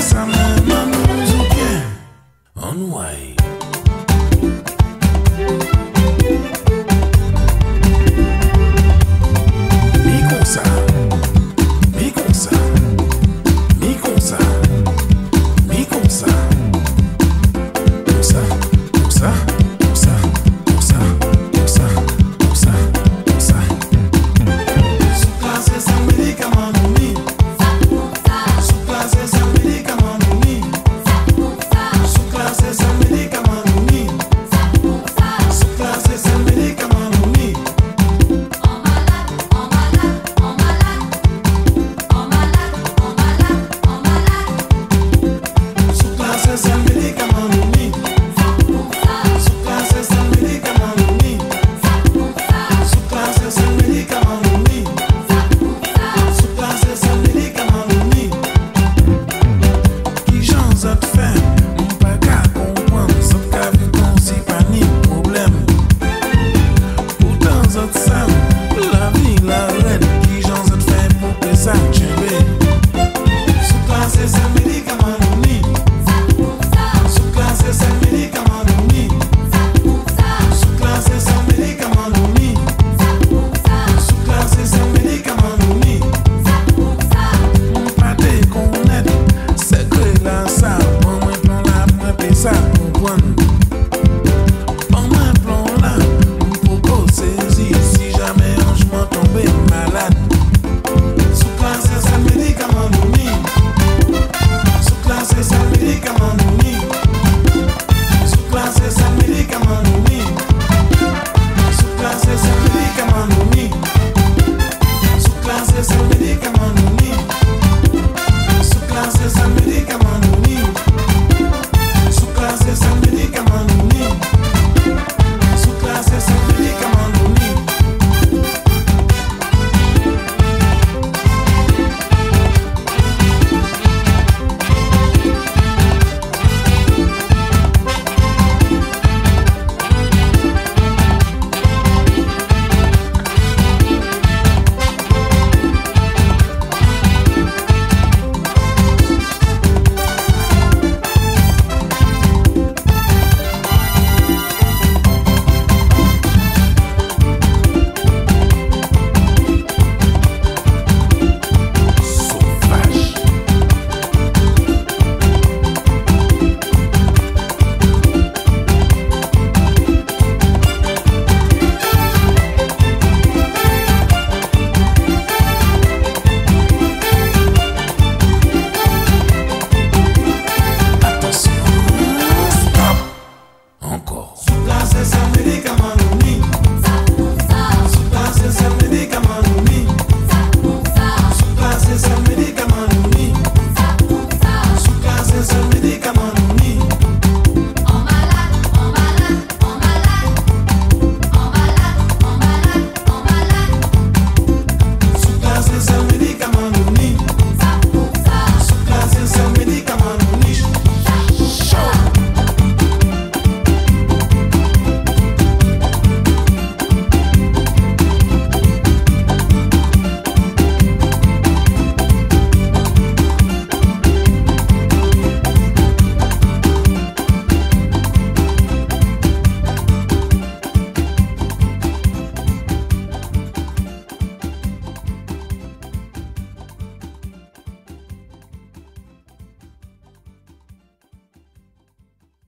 Cause